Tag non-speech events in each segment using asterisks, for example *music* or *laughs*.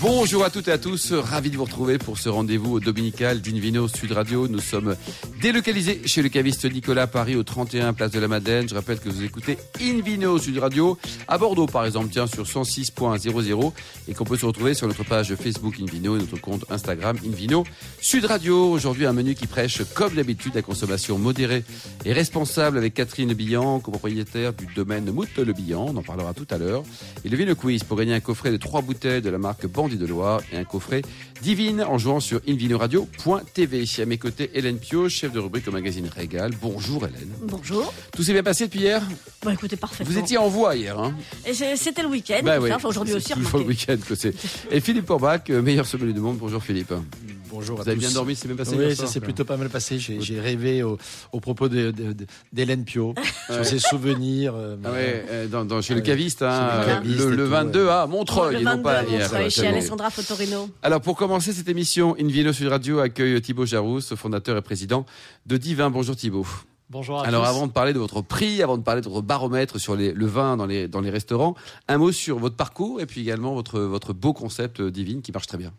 Bonjour à toutes et à tous, ravi de vous retrouver pour ce rendez-vous dominical d'Invino Sud Radio. Nous sommes délocalisés chez le caviste Nicolas Paris au 31 Place de la Madeleine. Je rappelle que vous écoutez Invino Sud Radio à Bordeaux par exemple, tiens, sur 106.00 et qu'on peut se retrouver sur notre page Facebook Invino et notre compte Instagram Invino Sud Radio. Aujourd'hui un menu qui prêche comme d'habitude la consommation modérée et responsable avec Catherine Billan, copropriétaire du domaine Moute Le Billan. On en parlera tout à l'heure. Et le Quiz pour gagner un coffret de trois bouteilles de la marque Bandit de Loire et un coffret divine en jouant sur invinoradio.tv. À mes côtés, Hélène Pio, chef de rubrique au magazine Régal. Bonjour Hélène. Bonjour. Tout s'est bien passé depuis hier? Bon, écoutez, parfaitement. Vous étiez en voie hier, hein? C'était le week-end, Bah oui, enfin, aujourd'hui aussi, toujours le week-end que c'est. Et Philippe Orbach, euh, meilleur sommelier du monde. Bonjour Philippe. Bonjour Vous avez bien dormi, c'est bien passé Oui, ça s'est plutôt pas mal passé. J'ai j'ai rêvé au, au propos d'Hélène Pio, *laughs* sur ses souvenirs. euh, Ah ouais, euh, dans, dans- chez Ah le caviste, hein, Chez le caviste le, et le tout, 22 ouais. à Montreuil, Le et non pas à 22, hier. Montreuil, chez Alessandra Fotorino. Alors pour commencer cette émission, Invino Sud Radio accueille Thibaut Jarousse, fondateur et président de Divin. Bonjour Thibaut. Bonjour à Alors tous. avant de parler de votre prix, avant de parler de votre baromètre sur les- le vin dans les, dans les restaurants, un mot sur votre parcours et puis également votre, votre beau concept euh, Divine qui marche très bien.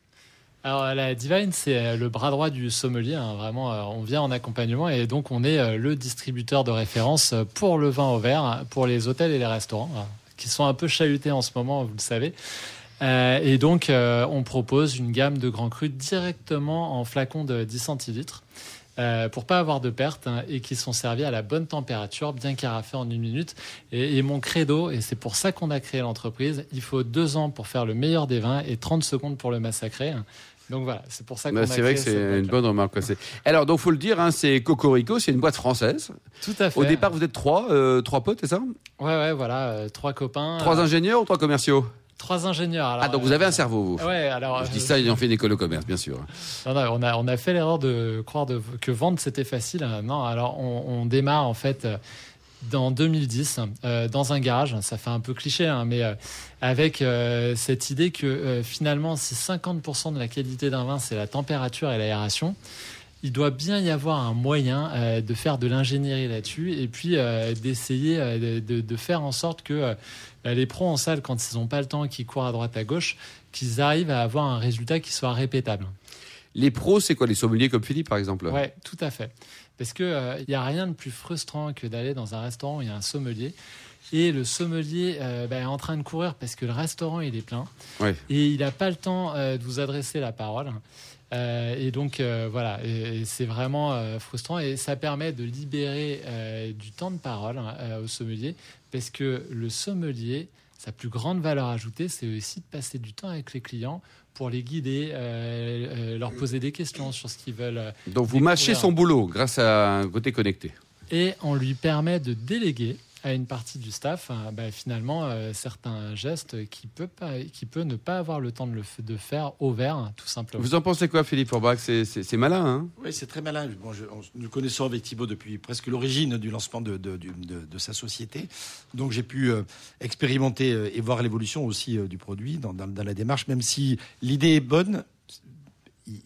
Alors la Divine, c'est euh, le bras droit du sommelier. hein. Vraiment, euh, on vient en accompagnement et donc on est euh, le distributeur de référence pour le vin au verre, pour les hôtels et les restaurants, euh, qui sont un peu chahutés en ce moment, vous le savez. Et donc, on propose une gamme de grands crus directement en flacons de 10 centilitres. euh, pour pas avoir de pertes hein, et qui sont servis à la bonne température, bien carafés en une minute. Et mon credo, et c'est pour ça qu'on a créé l'entreprise, il faut deux ans pour faire le meilleur des vins et 30 secondes pour le massacrer. Donc voilà, c'est pour ça qu'on Bah, a c'est vrai que c'est une bonne remarque. Alors donc faut le dire, hein, c'est Cocorico, c'est une boîte française. Tout à fait. Au départ vous êtes trois, euh, trois potes, c'est ça? Ouais, ouais, voilà, euh, trois copains. Trois euh, ingénieurs ou trois commerciaux? Trois ingénieurs. Alors, Ah donc vous avez un cerveau vous. Ouais, alors. Je dis ça, ils ont fait une école de commerce, bien sûr. Non, non, on, a, on a fait l'erreur de croire de, que vendre c'était facile. Non, alors on, on démarre en fait dans 2010 euh, dans un garage. Ça fait un peu cliché, hein, mais euh, avec euh, cette idée que finalement, si 50% de la qualité d'un vin c'est la température et l'aération, il doit bien y avoir un moyen de faire de l'ingénierie là-dessus et puis d'essayer de, de- de faire en sorte que bah, les pros en salle, quand ils n'ont pas le temps et qu'ils courent à droite à gauche, qu'ils arrivent à avoir un résultat qui soit répétable. Les pros, c'est quoi? Les sommeliers comme Philippe, par exemple? Ouais, tout à fait. Parce que il n'y a rien de plus frustrant que d'aller dans un restaurant où il y a un sommelier. Et le sommelier euh, bah, est en train de courir parce que le restaurant il est plein. Ouais. et il n'a pas le temps euh, de vous adresser la parole. Euh, et donc euh, voilà, c'est vraiment euh, frustrant. Et ça permet de libérer euh, du temps de parole hein, euh, au sommelier. Parce que le sommelier, sa plus grande valeur ajoutée, c'est aussi de passer du temps avec les clients pour les guider, euh, euh, leur poser des questions sur ce qu'ils veulent. euh, Donc vous mâchez son boulot grâce à un côté connecté. et on lui permet de déléguer à une partie du staff euh, bah, finalement euh, certains gestes qui peut pas, qui peut ne pas avoir le temps de le f- de faire au vert tout simplement. Vous en pensez quoi, Philippe Orbach? C'est c'est- c'est malin, hein? Oui, c'est très malin. Bon, je- on- nous connaissons avec Thibaut depuis presque l'origine du lancement de, de- de- de sa société. Donc j'ai pu euh, expérimenter euh, et voir l'évolution aussi euh, du produit dans, dans- dans la démarche, même si l'idée est bonne.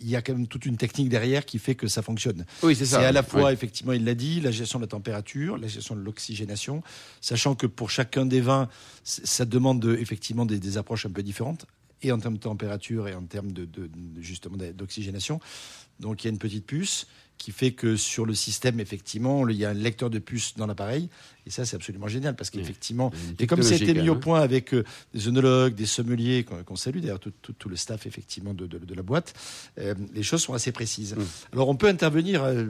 Il y a quand même toute une technique derrière qui fait que ça fonctionne. Oui, c'est C'est ça. à la fois, Oui. effectivement, il l'a dit, la gestion de la température, la gestion de l'oxygénation, sachant que pour chacun des vins, ça demande euh, effectivement des, des approches un peu différentes, et en termes de température et en termes de, de- justement d'oxygénation. Donc il y a une petite puce qui fait que sur le système, effectivement, il y a un lecteur de puce dans l'appareil. Et ça, c'est absolument génial parce qu'effectivement, et comme ça a été mis au même, point avec euh, des œnologues, des sommeliers, qu'on salue d'ailleurs, tout, tout- tout le staff effectivement de, de- de la boîte, euh, les choses sont assez précises. Mm. Alors on peut intervenir euh,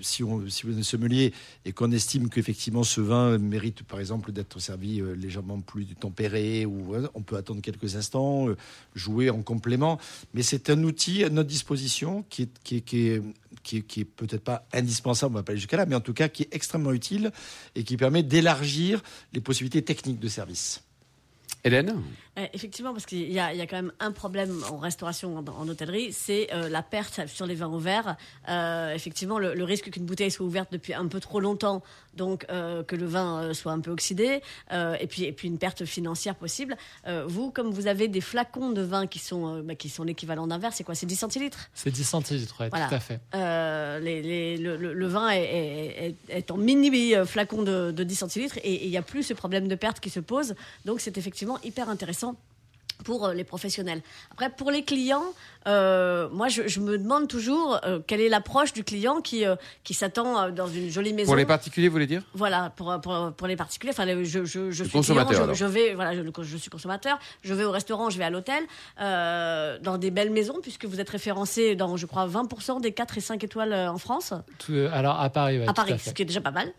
si, on, si vous êtes sommelier et qu'on estime qu'effectivement ce vin mérite par exemple d'être servi légèrement plus tempéré, ou on peut attendre quelques instants, jouer en complément. Mais c'est un outil à notre disposition qui est, qui est, qui est, qui est- qui est peut-être pas indispensable, on va pas aller jusqu'à là, mais en tout cas qui est extrêmement utile et qui permet d'élargir les possibilités techniques de service. Hélène? Effectivement, parce qu'il y a, il y a quand même un problème en restauration, en, en hôtellerie, c'est euh, la perte sur les vins au verre. Euh, effectivement, le, le risque qu'une bouteille soit ouverte depuis un peu trop longtemps, donc euh, que le vin euh, soit un peu oxydé, et puis et puis une perte financière possible. Vous, comme vous avez des flacons de vin qui sont bah, qui sont l'équivalent d'un verre, c'est quoi? C'est 10 centilitres? C'est 10 centilitres, ouais, Voilà. tout à fait. Les- les- le, le- le vin est, est- est- est en mini flacon de, de 10 centilitres et il n'y a plus ce problème de perte qui se pose. Donc c'est effectivement hyper intéressant intéressant pour euh, les professionnels. Après, pour les clients, euh, moi, je, je me demande toujours euh, quelle est l'approche du client qui, euh, qui s'attend dans une jolie maison. Pour les particuliers, vous voulez dire? Voilà, pour, pour, pour les particuliers. Enfin, je, je, je suis consommateur, client, je, vais, voilà, je, je suis consommateur. Je vais au restaurant, je vais à l'hôtel, dans des belles maisons, puisque vous êtes référencé dans, je crois, 20% des 4 et 5 étoiles en France Tout- alors à Paris, ouais, à Paris, à ce qui est déjà pas mal.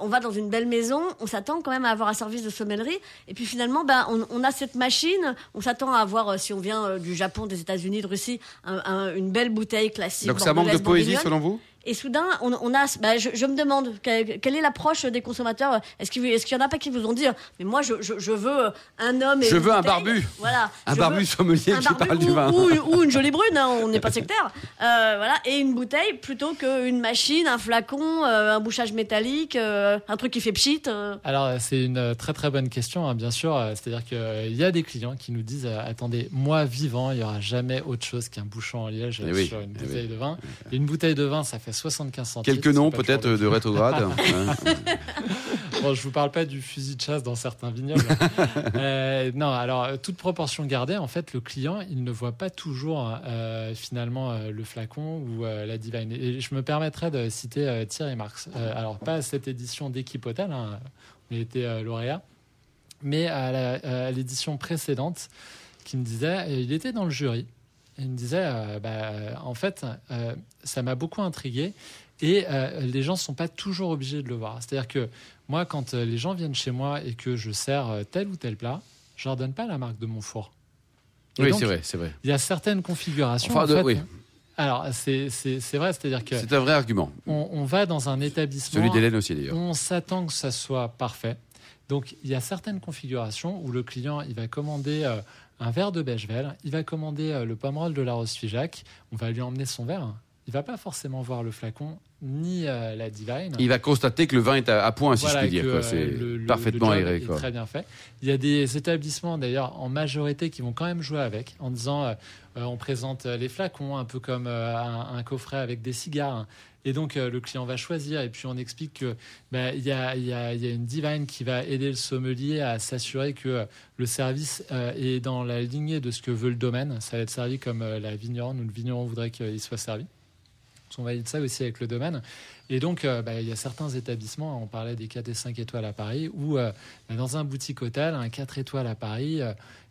On va dans une belle maison, on s'attend quand même à avoir un service de sommellerie, et puis finalement, ben, on, on a cette machine, on s'attend à avoir, euh, si on vient euh, du Japon, des États-Unis, de Russie, un- un- une belle bouteille classique. Donc ça manque de poésie selon vous? Et soudain, on, on a, bah, je, je me demande quelle, quelle est l'approche des consommateurs? Est-ce qu'il qu'il y en a pas qui vous ont dit, mais moi je, je, je veux un homme et Je une veux un bouteille. barbu. Voilà. Un Je barbu sommelier un qui barbu parle du ou, vin. ou- *laughs* ou une jolie brune, hein, on n'est pas sectaire. Euh, voilà, et une bouteille plutôt qu'une machine, un flacon, euh, un bouchage métallique, euh, un truc qui fait pchit. euh. Alors, euh, c'est une euh, très très bonne question, hein, bien sûr. Euh, C'est-à-dire qu'il y a des clients qui nous disent euh, attendez, moi vivant, il n'y aura jamais autre chose qu'un bouchon en liège Eh euh, oui, sur une eh bouteille oui. de vin. Et une bouteille de vin, ça fait 75 centimes. Quelques noms peut-être de rétrograde. *laughs* Bon, je vous parle pas du fusil de chasse dans certains vignobles. *laughs* Euh, non, alors euh, toute proportion gardée, en fait, le client, il ne voit pas toujours euh, finalement euh, le flacon ou la divine. Et je me permettrais de citer Thierry Marx. Alors pas à cette édition d'équipe Hôtel, hein, on a été lauréat, mais à l'édition précédente, qui me disait, il était dans le jury. Il me disait, euh, bah, euh, en fait, euh, ça m'a beaucoup intrigué. Et euh, les gens ne sont pas toujours obligés de le voir. C'est-à-dire que moi, quand les gens viennent chez moi et que je sers tel ou tel plat, je leur donne pas la marque de mon four. Et Oui, c'est vrai, c'est vrai. Il y a certaines configurations. Enfin, en de- fait, oui. Alors, c'est vrai, c'est-à-dire que C'est un vrai argument. on, on va dans un établissement. Celui d'Hélène aussi d'ailleurs. On s'attend que ça soit parfait. Donc, il y a certaines configurations où le client, il va commander un verre de Bechevel, il va commander euh, le pomerol de la Rose Figeac, on va lui emmener son verre. Il va pas forcément voir le flacon ni euh, la divine. Il va constater que le vin est à, à point, si Voilà, je puis dire. euh, C'est parfaitement le aéré. est Quoi. très bien fait. Il y a des établissements d'ailleurs en majorité qui vont quand même jouer avec en disant euh, on présente les flacons un peu comme euh, un, un coffret avec des cigares. Et donc euh, le client va choisir et puis on explique que ben, y, a, une divine qui va aider le sommelier à s'assurer que euh, le service euh, est dans la lignée de ce que veut le domaine. Ça va être servi comme la vigneronne ou le vigneron voudrait qu'il soit servi. On valide ça aussi avec le domaine. Et donc, bah, il y a certains établissements, on parlait des 4 et 5 étoiles à Paris, où bah, dans un boutique hôtel, un 4 étoiles à Paris,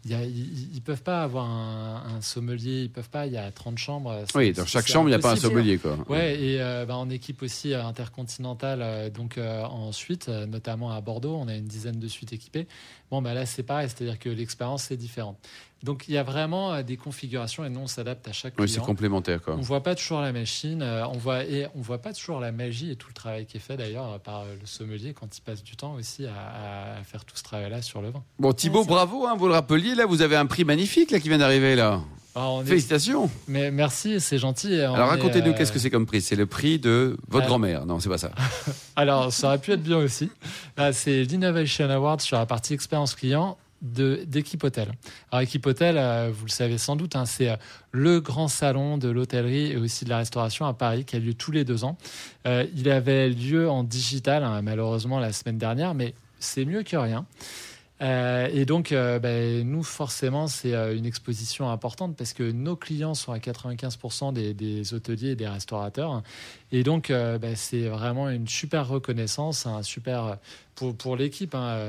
ils ne peuvent pas avoir un, un sommelier, ils peuvent pas, il y a 30 chambres. Oui, dans chaque chambre, il n'y a pas un sommelier. Quoi. Ouais, et euh, bah, en équipe aussi euh, intercontinentale, euh, donc euh, en suite, euh, notamment à Bordeaux, on a une dizaine de suites équipées. Bon, bah là, c'est pareil, c'est-à-dire que l'expérience est différente. Donc, il y a vraiment euh, des configurations et nous, on s'adapte à chaque Oui, c'est client. complémentaire. Quoi. On voit pas toujours la machine, euh, on voit et on voit pas toujours la magie et tout le travail qui est fait d'ailleurs par euh, le sommelier quand il passe du temps aussi à, à faire tout ce travail-là sur le vin. Bon, Thibaut, bravo, hein, vous le rappeliez, là, vous avez un prix magnifique là, qui vient d'arriver, là. Alors, est- Félicitations. Mais merci, c'est gentil. On Alors, racontez-nous, euh, qu'est-ce que c'est comme prix? C'est le prix de votre Ah. grand-mère. Non, c'est pas ça. *laughs* Alors, ça aurait pu être bien aussi. Là, c'est l'Innovation Award sur la partie expérience client de d'équipe hôtel. Alors équipe hôtel, euh, vous le savez sans doute, hein, c'est euh, le grand salon de l'hôtellerie et aussi de la restauration à Paris qui a lieu tous les deux ans. Euh, il avait lieu en digital hein, malheureusement la semaine dernière, mais c'est mieux que rien. Euh, et donc, euh, ben, nous, forcément, c'est euh, une exposition importante parce que nos clients sont à 95% des, des hôteliers et des restaurateurs. Et donc, ben, c'est vraiment une super reconnaissance, un super pour, l'équipe hein,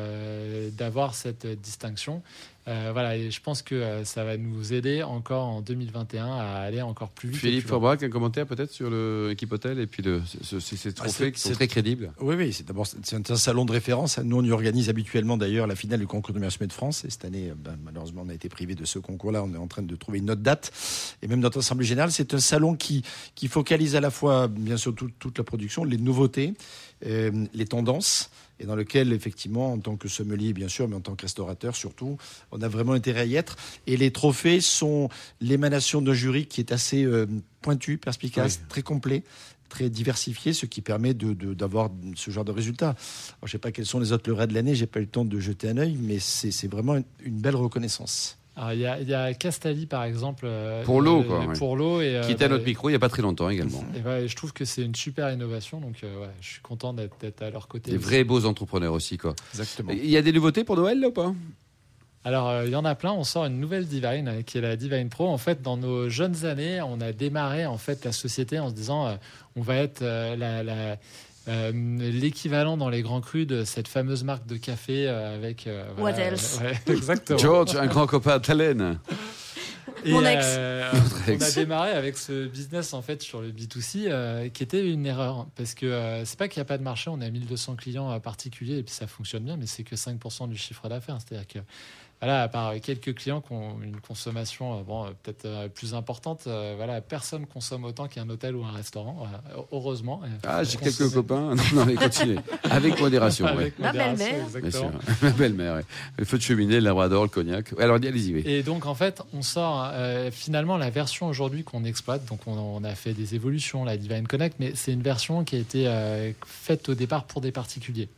d'avoir cette distinction. Euh, voilà, et je pense que euh, ça va nous aider encore en 2021 à aller encore plus vite. Philippe. Forbrac, un commentaire peut-être sur l'équipe hôtel et puis le, ce- ce- ces trophées c'est- qui sont très crédibles. Oui, oui, c'est d'abord c'est un, un salon de référence. Nous, on y organise habituellement d'ailleurs la finale du concours de meilleur sommet de France. Et cette année, euh, ben, malheureusement, on a été privé de ce concours-là. On est en train de trouver une autre date. Et même notre assemblée générale, c'est un salon qui, qui focalise à la fois, bien sûr, tout- toute la production, les nouveautés, euh, les tendances. Et dans lequel, effectivement, en tant que sommelier, bien sûr, mais en tant que restaurateur surtout, on a vraiment intérêt à y être. Et les trophées sont l'émanation d'un jury qui est assez euh, pointu, perspicace, très complet très diversifié, ce qui permet d'avoir de, ce genre de résultats. je ne sais pas quels sont les autres lauréats de l'année, j'ai pas eu le temps de jeter un œil, mais c'est vraiment une, belle reconnaissance. Il y, y, a Castali par exemple. Euh, pour l'eau, quoi. Pour l'eau. Et, qui était à bah, notre micro il n'y a pas très longtemps également. Et je trouve que c'est une super innovation, donc euh, je suis content d'être à leur côté. Des vrais beaux entrepreneurs aussi, quoi. Exactement. Il y a des nouveautés pour Noël, là, ou pas? Alors, euh, il y en a plein. On sort une nouvelle Divine euh, qui est la Divine Pro. En fait, dans nos jeunes années, on a démarré en fait la société en se disant euh, on va être l'équivalent dans les grands crus de cette fameuse marque de café avec. What else? *laughs* Exactement. George, un grand copain de Mon ex. on a démarré avec ce business en fait sur le B2C qui était une erreur parce que c'est pas qu'il n'y a pas de marché, on a 1200 clients particuliers et puis ça fonctionne bien, mais c'est que 5% du chiffre d'affaires. C'est-à-dire que voilà, à part quelques clients qui ont une consommation euh, bon, euh, peut-être euh, plus importante, voilà, personne consomme autant qu'un hôtel ou un restaurant, heureusement. Ah, j'ai quelques copains. *laughs* Non, mais continuez. Avec modération. Avec Ma belle-mère. *laughs* Ma belle-mère, Le feu de cheminée, le labrador, le cognac. Alors, allez-y. Et donc, en fait, on sort finalement la version aujourd'hui qu'on exploite. Donc, on, a fait des évolutions, la Divine Connect, mais c'est une version qui a été faite au départ pour des particuliers.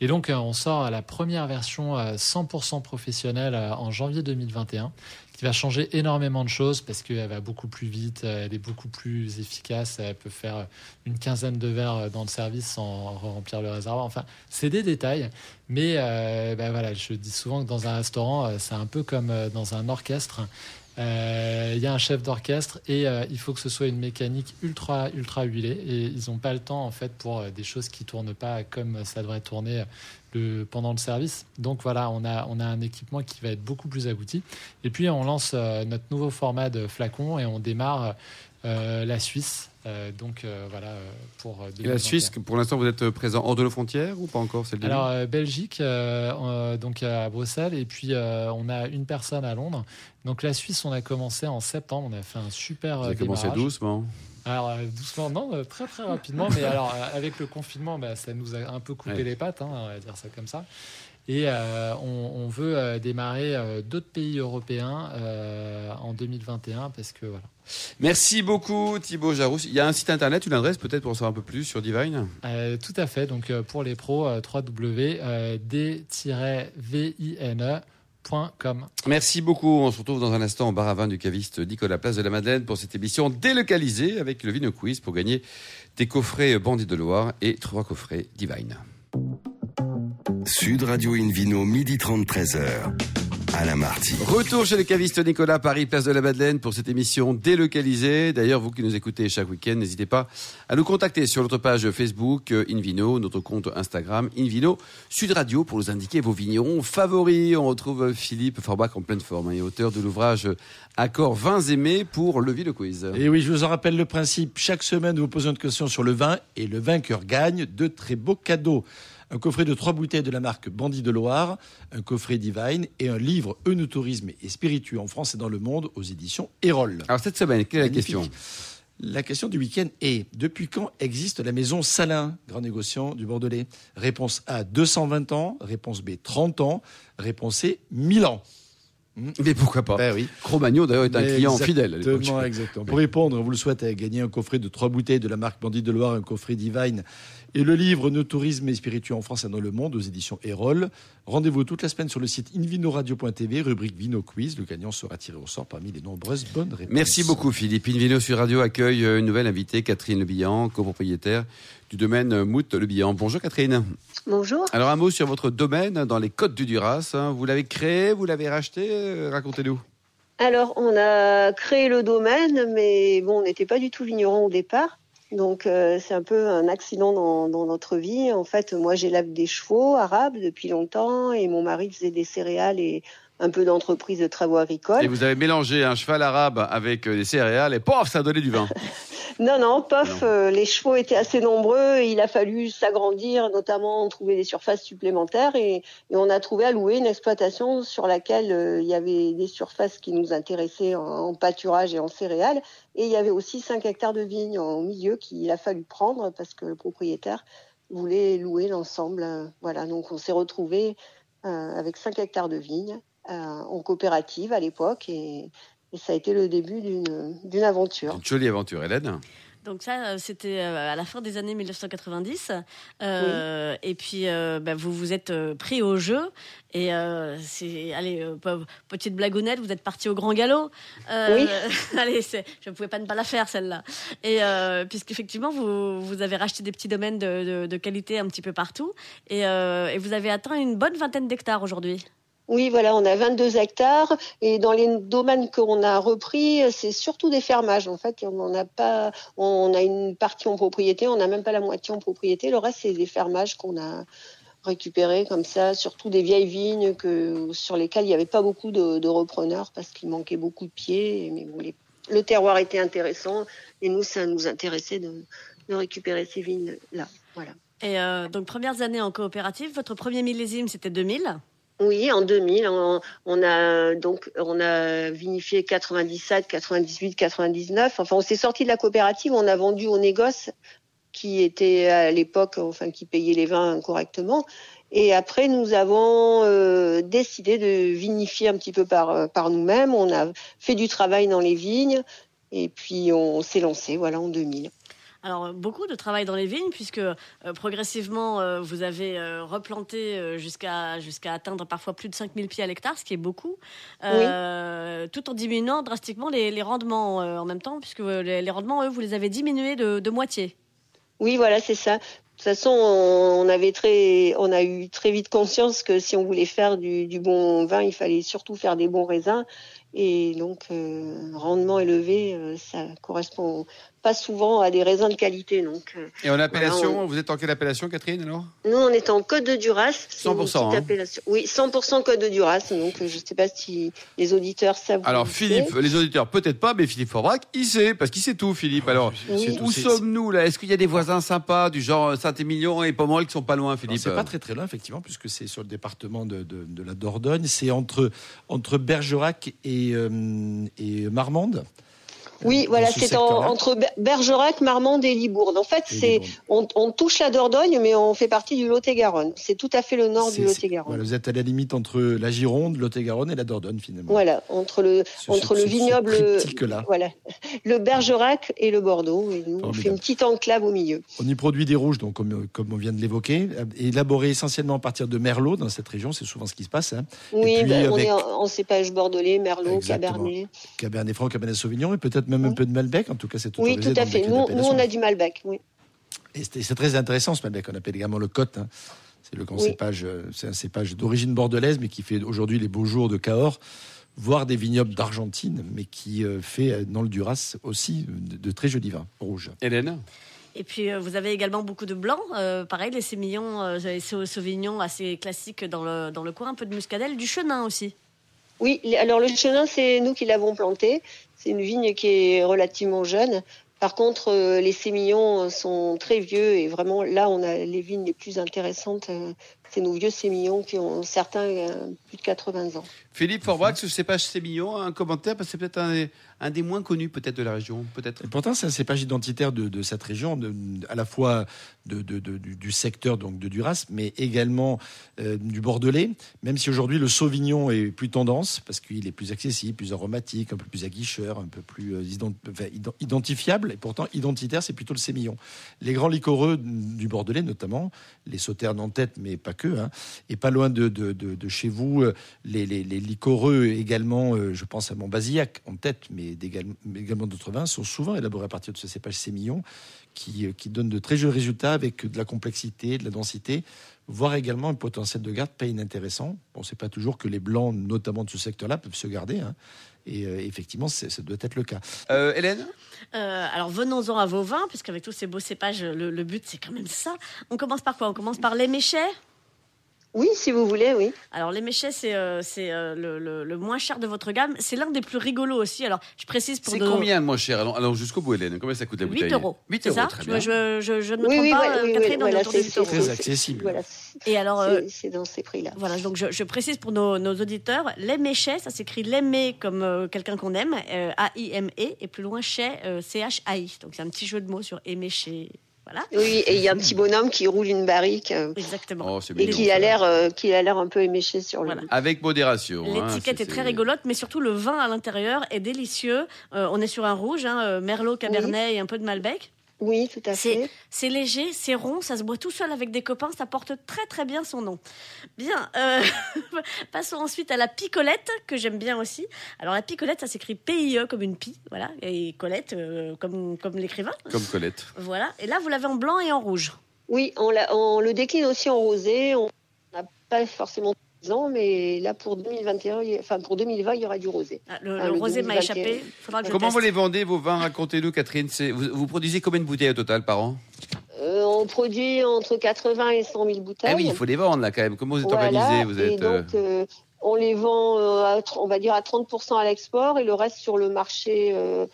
Et donc, on sort la première version 100% professionnelle euh, en janvier 2021 qui va changer énormément de choses parce qu'elle va beaucoup plus vite, euh, elle est beaucoup plus efficace, elle peut faire une quinzaine de verres euh, dans le service sans remplir le réservoir. Enfin, c'est des détails, mais ben voilà, je dis souvent que dans un restaurant, c'est un peu comme dans un orchestre. Il y a un chef d'orchestre et il faut que ce soit une mécanique ultra ultra huilée et ils n'ont pas le temps en fait pour des choses qui tournent pas comme ça devrait tourner pendant le service. Donc voilà, on a, on a un équipement qui va être beaucoup plus abouti. Et puis on lance euh, notre nouveau format de flacon et on démarre euh, la Suisse. Euh, donc voilà pour. Et la Suisse, pour l'instant, vous êtes présent hors de nos frontières ou pas encore Alors Belgique, donc à Bruxelles, et puis on a une personne à Londres. Donc la Suisse, on a commencé en septembre. On a fait un super. Vous avez commencé doucement. Alors euh, doucement, non, euh, très très rapidement, mais alors euh, avec le confinement, bah, ça nous a un peu coupé les pattes, hein, on va dire ça comme ça. Et on, veut démarrer d'autres pays européens en 2021 parce que voilà. Merci beaucoup Thibaut Jarousse. Il y a un site internet, une adresse peut-être pour en savoir un peu plus sur Divine? Tout à fait. Donc pour les pros, www.d-vine Merci beaucoup. On se retrouve dans un instant au bar à vin du caviste Nicolas Place de la Madeleine pour cette émission délocalisée avec le Vino Quiz pour gagner des coffrets Bandit de Loire et trois coffrets Divine. Sud Radio Invino, midi 30, 13h. Retour chez le caviste Nicolas, Paris, place de la Madeleine, pour cette émission délocalisée. D'ailleurs, vous qui nous écoutez chaque week-end, n'hésitez pas à nous contacter sur notre page Facebook euh, Invino, notre compte Instagram Invino Sud Radio pour nous indiquer vos vignerons favoris. On retrouve Philippe Forbach en pleine forme hein, et auteur de l'ouvrage Accord vins aimés pour le le quiz. Et oui, je vous en rappelle le principe. Chaque semaine, nous vous posons une question sur le vin et le vainqueur gagne de très beaux cadeaux un coffret de trois bouteilles de la marque Bandit de Loire, un coffret Divine et un livre Eunotourisme et spiritueux en France et dans le monde aux éditions Erol. Alors cette semaine, quelle est la question? La question du week-end est depuis quand existe la maison Salin, grand négociant du Bordelais. Réponse A 220 ans, réponse B 30 ans, réponse C 1000 ans. Hmm. Mais pourquoi pas ben oui. Cro-Magnon, d'ailleurs, est un client fidèle. Exactement, exactement. Pour répondre, vous le souhaitez, gagner un coffret de trois bouteilles de la marque Bandit de Loire, un coffret Divine et le livre Nos tourisme et spiritueux en France et dans le monde aux éditions Erol. Rendez-vous toute la semaine sur le site invinoradio.tv, rubrique Vino Quiz. Le gagnant sera tiré au sort parmi les nombreuses bonnes réponses. Merci beaucoup Philippe. Invino sur Radio accueille une nouvelle invitée, Catherine Lebillan, copropriétaire du domaine Mout Lebillan. Bonjour Catherine. Bonjour. Alors un mot sur votre domaine dans les Côtes du Duras. Hein. Vous l'avez créé, vous l'avez racheté euh, Racontez-nous. Alors on a créé le domaine, mais bon, on n'était pas du tout vigneron au départ. Donc euh, c'est un peu un accident dans, dans, notre vie. En fait, moi j'élève des chevaux arabes depuis longtemps et mon mari faisait des céréales et un peu d'entreprise de travaux agricoles. Et vous avez mélangé un cheval arabe avec euh, des céréales et pof, ça a donné du vin. *laughs* non, non, pof, euh, les chevaux étaient assez nombreux et il a fallu s'agrandir, notamment trouver des surfaces supplémentaires et, on a trouvé à louer une exploitation sur laquelle euh, il y avait des surfaces qui nous intéressaient en, pâturage et en céréales et il y avait aussi 5 hectares de vignes en milieu qu'il a fallu prendre parce que le propriétaire voulait louer l'ensemble. Voilà, donc on s'est retrouvé avec 5 hectares de vignes en coopérative à l'époque et, et, ça a été le début d'une aventure. Une jolie aventure, Hélène. Donc ça, euh, c'était euh, à la fin des années 1990. Euh, Et puis, euh, bah, vous vous êtes pris au jeu. Et euh, c'est, allez, petite blagounette, vous êtes parti au grand galop. oui. *laughs* allez, je ne pouvais pas ne pas la faire celle-là. Et puisqu'effectivement, vous, vous avez racheté des petits domaines de, de, de qualité un petit peu partout. Et, et vous avez atteint une bonne vingtaine d'hectares aujourd'hui. Oui, voilà, on a 22 hectares et dans les domaines qu'on a repris, c'est surtout des fermages. En fait, on a pas, on a une partie en propriété, on n'a même pas la moitié en propriété. Le reste, c'est des fermages qu'on a récupérés comme ça, surtout des vieilles vignes que sur lesquelles il n'y avait pas beaucoup de, repreneurs parce qu'il manquait beaucoup de pieds. Mais le terroir était intéressant et nous, ça nous intéressait de, récupérer ces vignes là. Voilà. Et euh, donc premières années en coopérative, votre premier millésime c'était 2000. Oui, en 2000, on, a donc on a vinifié 97, 98, 99. Enfin, on s'est sorti de la coopérative, on a vendu au négoce qui était à l'époque, enfin, qui payait les vins correctement. Et après, nous avons euh, décidé de vinifier un petit peu par par nous-mêmes. On a fait du travail dans les vignes et puis on s'est lancé, voilà, en 2000. Alors, beaucoup de travail dans les vignes, puisque euh, progressivement, euh, vous avez euh, replanté jusqu'à jusqu'à atteindre parfois plus de 5000 pieds à l'hectare, ce qui est beaucoup, tout en diminuant drastiquement les, rendements en même temps, puisque les, rendements, eux, vous les avez diminués de, moitié. Oui, voilà, c'est ça. De toute façon, on avait très, on a eu très vite conscience que si on voulait faire du, du bon vin, il fallait surtout faire des bons raisins. Et donc, rendement élevé, ça correspond pas souvent à des raisins de qualité. Donc, euh, Et en appellation, vous êtes en quelle appellation, Catherine alors? Nous, on est en Côte de Duras. 100%. Hein. Oui, 100% Côte de Duras. Donc, je ne sais pas si les auditeurs savent. Alors, Philippe, les auditeurs, peut-être pas, mais Philippe Forbrac, il sait, parce qu'il sait tout, Philippe. Alors, où sommes-nous là? Est-ce qu'il y a des voisins sympas du genre Saint-Émilion et Pomerol qui sont pas loin, Philippe? C'est pas très très loin, effectivement, puisque c'est sur le département de, de, la Dordogne. C'est entre, entre Bergerac et, euh, et Marmande. Oui, voilà, c'est entre Bergerac, Marmande et Libourne. En fait, c'est on, touche la Dordogne, mais on fait partie du Lot-et-Garonne. C'est tout à fait le nord du Lot-et-Garonne. vous êtes à la limite entre la Gironde, Lot-et-Garonne et la Dordogne finalement. Voilà, entre le entre le vignoble, voilà, *laughs* le Bergerac et le Bordeaux. Et nous, on fait une petite enclave au milieu. On y produit des rouges, donc comme, comme on vient de l'évoquer, élaborés essentiellement à partir de Merlot dans cette région. C'est souvent ce qui se passe. Hein. Oui, ben, on est en, cépage bordelais, Merlot, Cabernet. Cabernet Franc, Cabernet Sauvignon et peut-être même un peu de Malbec, en tout cas c'est Oui, tout à fait. Nous, on a du Malbec, oui. Et c'est très intéressant ce Malbec, on appelle également le Côte. Hein. C'est le cépage, euh, c'est un cépage d'origine bordelaise, mais qui fait aujourd'hui les beaux jours de Cahors, voire des vignobles d'Argentine, mais qui euh, fait euh, dans le Duras aussi de, très jolis vins rouges. Hélène et puis vous avez également beaucoup de blancs, pareil les sémillons, euh, sauvignons assez classiques dans le, dans le coin, un peu de muscadelle, du chenin aussi. Oui, alors le chenin c'est nous qui l'avons planté. C'est une vigne qui est relativement jeune. Par contre, euh, les sémillons sont très vieux et vraiment là, on a les vignes les plus intéressantes. C'est nos vieux sémillons qui ont certains euh, plus de 80 ans. Philippe Forbrac, ce cépage sémillon, un commentaire parce que c'est peut-être un, un des moins connus peut-être de la région, peut-être. Pourtant, c'est un cépage identitaire de, cette région, à la fois de, du, secteur donc de Duras, mais également euh, du Bordelais. Même si aujourd'hui le Sauvignon est plus tendance parce qu'il est plus accessible, plus aromatique, un peu plus aguicheur, un peu plus euh, identifiable, et pourtant identitaire, c'est plutôt le sémillon. Les grands liquoreux du Bordelais, notamment les sauternes en tête, mais pas que, hein, et pas loin de, chez vous, euh, les, les, les liquoreux également. je pense à Montbazillac en tête, mais également d'autres vins, sont souvent élaborés à partir de ce cépage sémillon qui, euh, qui donne de très jolis résultats avec de la complexité, de la densité, voire également un potentiel de garde pas inintéressant. On ne sait pas toujours que les blancs, notamment de ce secteur-là, peuvent se garder. Hein. Et euh, effectivement, ça doit être le cas. Euh, Hélène? Alors venons-en à vos vins, puisqu'avec tous ces beaux cépages, le, le but c'est quand même ça. On commence par quoi? On commence par les méchets? Oui, si vous voulez, oui. Alors les méchets, c'est euh, euh, le, le, moins cher de votre gamme. C'est l'un des plus rigolos aussi. Alors je précise pour. C'est combien le moins cher Alors, jusqu'au bout, Hélène. Combien ça coûte la bouteille 8 euros. 8 euros. Ça très bien. Je, je, je, ne me trompe pas, oui, Catherine, voilà, c'est très accessible. Voilà. Et alors, euh, c'est dans ces prix-là. Voilà, donc je, précise pour nos, nos, auditeurs, les méchets, ça s'écrit l'aimer comme quelqu'un qu'on aime, A-I-M-E, et plus loin chez C-H-A-I. Donc c'est un petit jeu de mots sur aimer chez. Voilà, Oui, et il y a un petit bonhomme qui roule une barrique euh, exactement. Oh, et qui a l'air euh, qui a l'air un peu éméché sur le. Voilà. Avec modération. hein, L'étiquette est très rigolote, mais surtout le vin à l'intérieur est délicieux. Euh, on est sur un rouge, hein, Merlot, Cabernet et un peu de Malbec. Oui, tout à C'est fait. c'est léger, c'est rond, ça se boit tout seul avec des copains, ça porte très très bien son nom. Bien, euh, *laughs* passons ensuite à la picolette, que j'aime bien aussi. Alors la picolette, ça s'écrit P-I-E comme une pie, voilà, et Colette euh, comme, comme l'écrivain. Comme Colette. Voilà, et là vous l'avez en blanc et en rouge. Oui, on, le décline aussi en rosé. On n'a pas forcément 10 ans, mais là pour 2021, il y a- enfin pour 2020, il y aura du rosé. Ah, le, le le rosé m'a 2021. échappé, faudra que je Comment vous les vendez, vos vins? Racontez-nous, Catherine. C'est- Vous, vous produisez combien de bouteilles au total par an? Euh, on produit entre 80 et 100 000 bouteilles. Ah oui, il faut les vendre là quand même. Comment vous êtes Voilà, organisé? Vous êtes. euh, donc, euh, on les vend, euh, à on va dire, à 30% à l'export et le reste sur le marché euh,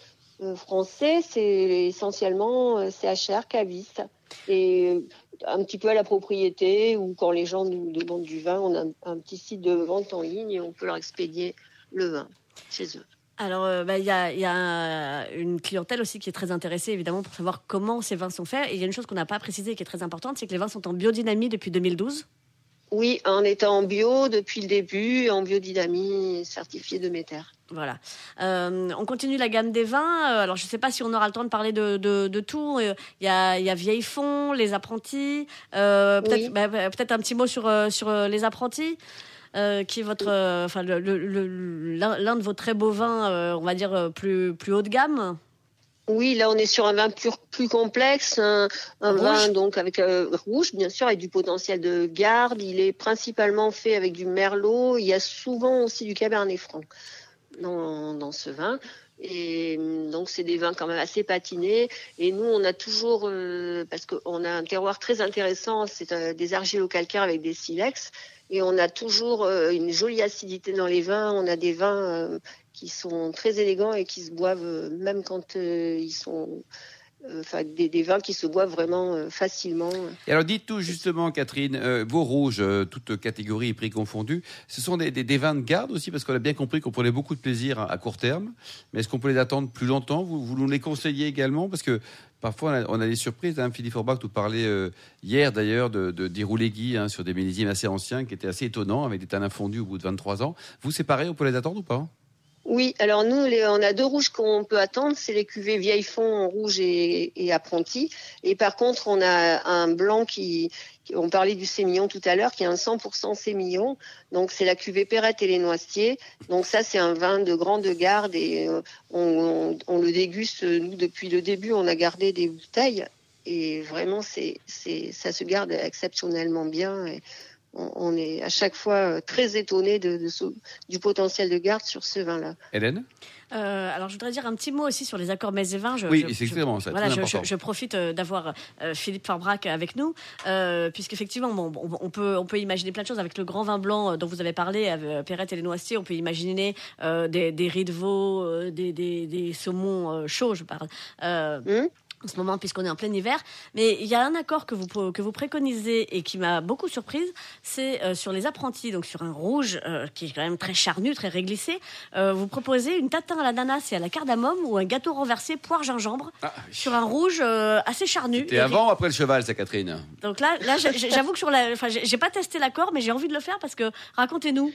français, c'est essentiellement euh, CHR, caviste. Et un petit peu à la propriété ou quand les gens nous demandent du vin, on a un, petit site de vente en ligne et on peut leur expédier le vin chez eux. Alors, euh, bah, il y, a, il y a une clientèle aussi qui est très intéressée, évidemment, pour savoir comment ces vins sont faits. Et il y a une chose qu'on n'a pas précisée qui est très importante, c'est que les vins sont en biodynamie depuis 2012. Oui, en étant en bio depuis le début, en biodynamie certifié de Méter. Voilà. Euh, on continue la gamme des vins. Euh, Alors, je ne sais pas si on aura le temps de parler de, de, de tout. Euh, Il y, a, il y a Vieille Fond, Les Apprentis. Euh, peut-être Oui. bah, bah, peut-être un petit mot sur, sur Les Apprentis. euh, qui est votre, enfin l'un de vos très beaux vins, on va dire plus plus haut de gamme. Oui, là on est sur un vin plus, plus complexe, un, vin donc avec euh, rouge bien sûr, avec du potentiel de garde. Il est principalement fait avec du merlot. Il y a souvent aussi du cabernet franc dans, dans ce vin. Et donc c'est des vins quand même assez patinés. Et nous on a toujours, euh, parce qu'on a un terroir très intéressant, c'est euh, des argilo-calcaires avec des silex. Et on a toujours euh, une jolie acidité dans les vins. On a des vins euh, qui sont très élégants et qui se boivent euh, même quand ils sont enfin des, vins qui se boivent vraiment facilement. Et alors dites-nous justement, Catherine, euh, vos rouges, toutes catégories et prix confondus, ce sont des, vins de garde aussi, parce qu'on a bien compris qu'on prenait beaucoup de plaisir à, à court terme. Mais est-ce qu'on peut les attendre plus longtemps? Vous, vous nous les conseillez également? Parce que parfois on a, on a des surprises. Hein. Philippe Forbach nous parlait euh, hier d'ailleurs de, de, des hein, sur des millésimes assez anciens qui étaient assez étonnants, avec des tanins fondus au bout de 23 ans. Vous, c'est pareil, on peut les attendre ou pas? Oui, alors nous, on a deux rouges qu'on peut attendre, c'est les cuvées vieille fond rouge et, et apprenti. Et par contre, on a un blanc qui, on parlait du sémillon tout à l'heure, qui est un 100% sémillon. Donc c'est la cuvée Perrette et les Noisetiers. Donc ça, c'est un vin de grande garde et euh, on, le déguste. Nous, depuis le début, on a gardé des bouteilles et vraiment, c'est, ça se garde exceptionnellement bien. On, on est à chaque fois euh, très étonné de, de ce- du potentiel de garde sur ce vin-là. Hélène? Euh, alors, je voudrais dire un petit mot aussi sur les accords mets et vins. Je, Oui, je- c'est je- extrêmement ça, Voilà, je, important. je- je profite euh, d'avoir euh, Philippe Farbrac avec nous, euh, puisqu'effectivement, bon, on, on peut, on peut imaginer plein de choses avec le grand vin blanc dont vous avez parlé, avec Perrette et les Noisetiers. On peut imaginer euh, des, des riz de veau, des, des, des saumons euh, chauds, je parle. Euh, Hum? En ce moment puisqu'on est en plein hiver. Mais il y a un accord que vous, que vous préconisez et qui m'a beaucoup surprise, c'est euh, sur les apprentis, donc sur un rouge euh, qui est quand même très charnu, très réglissé. Euh, vous proposez une tatin à l'ananas et à la cardamome ou un gâteau renversé poire gingembre ah, sur un rouge assez charnu. Et- avant ou après le cheval, ça, Catherine? Donc là, là j'avoue que sur la, enfin, j'ai pas testé l'accord, mais j'ai envie de le faire parce que racontez-nous.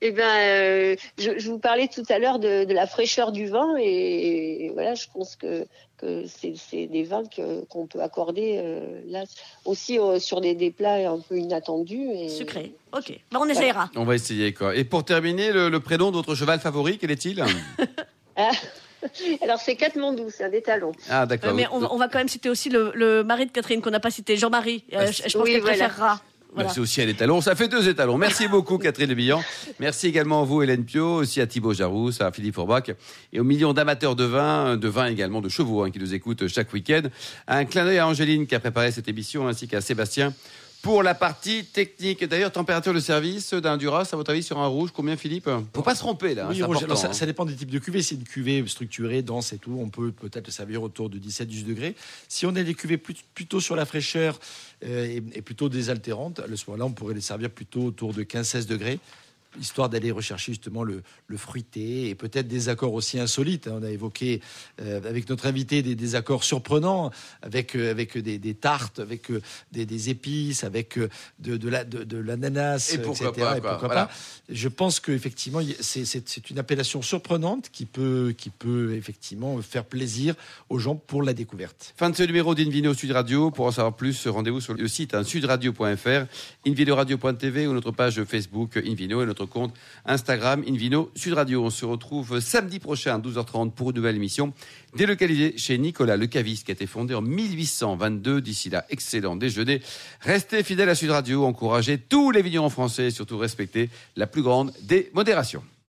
Eh ben, euh, je, je vous parlais tout à l'heure de, de la fraîcheur du vin et, voilà, je pense que, que c'est des vins qu'on peut accorder euh, là aussi euh, sur des, des plats un peu inattendus. Et... Sucré. Ok. Bah, on essayera. On va essayer quoi. Et pour terminer, le, le prénom de votre cheval favori, quel est-il? *laughs* Ah. Alors c'est Katmandou, c'est un des talons. Ah d'accord. Euh, mais on, va- on va quand même citer aussi le, le mari de Catherine qu'on n'a pas cité, Jean-Marie. Euh, Ah, je, je pense oui, qu'elle voilà. préférera. Voilà. Merci aussi à l'étalon. Ça fait deux étalons. Merci *laughs* beaucoup, Catherine Lebillan. Merci également à vous, Hélène Pio, aussi à Thibaut Jarousse, à Philippe Forbach et aux millions d'amateurs de vin, de vin également, de chevaux, hein, qui nous écoutent chaque week-end. Un clin d'œil à Angéline qui a préparé cette émission, ainsi qu'à Sébastien pour la partie technique. D'ailleurs, température de service d'un Duras, à votre avis, sur un rouge, combien, Philippe? Faut pas se tromper, là. hein, Oui, alors ça, hein. ça dépend des types de cuvées. Si c'est une cuvée structurée, dense et tout, on peut peut-être le servir autour de 17-18 degrés. Si on a des cuvées plus- plutôt sur la fraîcheur euh, et, et plutôt désaltérantes, à ce moment-là, on pourrait les servir plutôt autour de 15-16 degrés. Histoire d'aller rechercher justement le, le fruité et peut-être des accords aussi insolites. hein. On a évoqué euh, avec notre invité des, des accords surprenants, avec, euh, avec des, des tartes, avec euh, des, des épices, avec de, de la- de- de l'ananas, Et pourquoi etc. pas, Et quoi. pourquoi Voilà. pas. Je pense qu'effectivement, c'est une appellation surprenante qui peut, qui peut effectivement faire plaisir aux gens pour la découverte. Fin de ce numéro d'Invino Sud Radio. Pour en savoir plus, rendez-vous sur le site hein, sudradio.fr, invinoradio.tv ou notre page Facebook Invino et notre compte Instagram Invino Sud Radio. On se retrouve samedi prochain à 12h30 pour une nouvelle émission délocalisée chez Nicolas Le Caviste qui a été fondé en 1822. D'ici là, excellent déjeuner. Restez fidèles à Sud Radio, encouragez tous les vignerons français et surtout respectez la plus grande des modérations.